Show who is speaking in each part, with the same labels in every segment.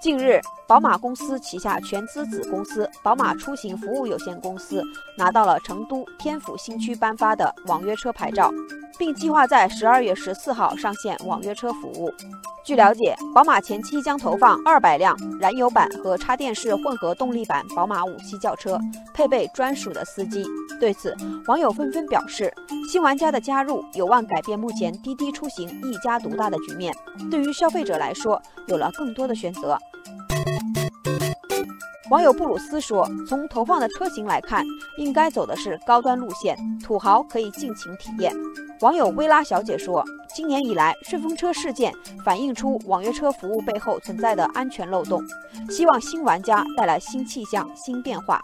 Speaker 1: 近日，宝马公司旗下全资子公司宝马出行服务有限公司拿到了成都天府新区颁发的网约车牌照，并计划在十二月十四号上线网约车服务。据了解，宝马前期将投放二百辆燃油版和插电式混合动力版宝马五系轿车，配备专属的司机。对此，网友纷纷表示，新玩家的加入有望改变目前滴滴出行一家独大的局面，对于消费者来说，有了更多的选择。网友布鲁斯说：“从投放的车型来看，应该走的是高端路线，土豪可以尽情体验。”网友薇拉小姐说：“今年以来，顺风车事件反映出网约车服务背后存在的安全漏洞，希望新玩家带来新气象、新变化。”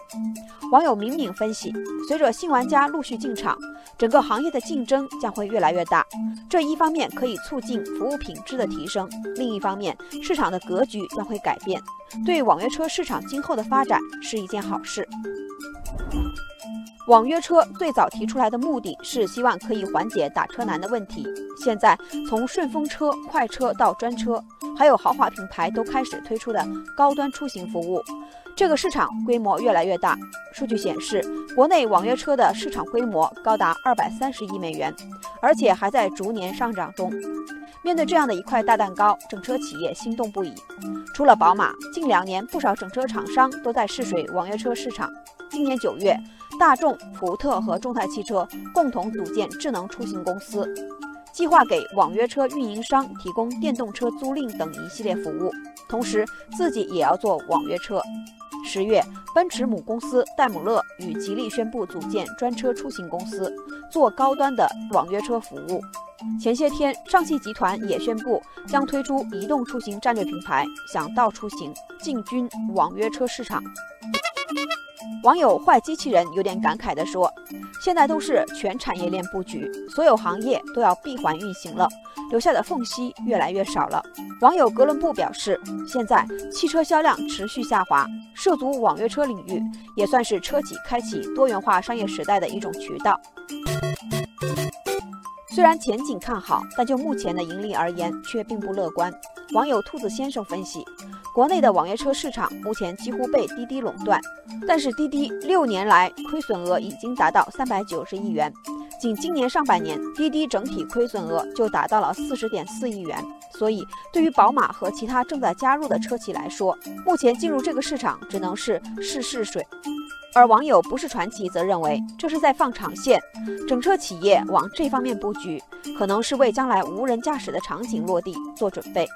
Speaker 1: 网友敏敏分析：“随着新玩家陆续进场，整个行业的竞争将会越来越大。这一方面可以促进服务品质的提升，另一方面市场的格局将会改变。”对网约车市场今后的发展是一件好事。网约车最早提出来的目的是希望可以缓解打车难的问题。现在从顺风车、快车到专车，还有豪华品牌都开始推出的高端出行服务，这个市场规模越来越大。数据显示，国内网约车的市场规模高达二百三十亿美元，而且还在逐年上涨中。面对这样的一块大蛋糕，整车企业心动不已。除了宝马，近两年不少整车厂商都在试水网约车市场。今年九月，大众、福特和众泰汽车共同组建智能出行公司，计划给网约车运营商提供电动车租赁等一系列服务，同时自己也要做网约车。十月，奔驰母公司戴姆勒与吉利宣布组建专车出行公司，做高端的网约车服务。前些天，上汽集团也宣布将推出移动出行战略品牌“想到出行”，进军网约车市场。网友坏机器人有点感慨地说：“现在都是全产业链布局，所有行业都要闭环运行了，留下的缝隙越来越少了。”网友哥伦布表示：“现在汽车销量持续下滑，涉足网约车领域也算是车企开启多元化商业时代的一种渠道。虽然前景看好，但就目前的盈利而言，却并不乐观。”网友兔子先生分析。国内的网约车市场目前几乎被滴滴垄断，但是滴滴六年来亏损额已经达到三百九十亿元，仅今年上半年，滴滴整体亏损额就达到了四十点四亿元。所以，对于宝马和其他正在加入的车企来说，目前进入这个市场只能是试试水。而网友不是传奇则认为，这是在放长线，整车企业往这方面布局，可能是为将来无人驾驶的场景落地做准备。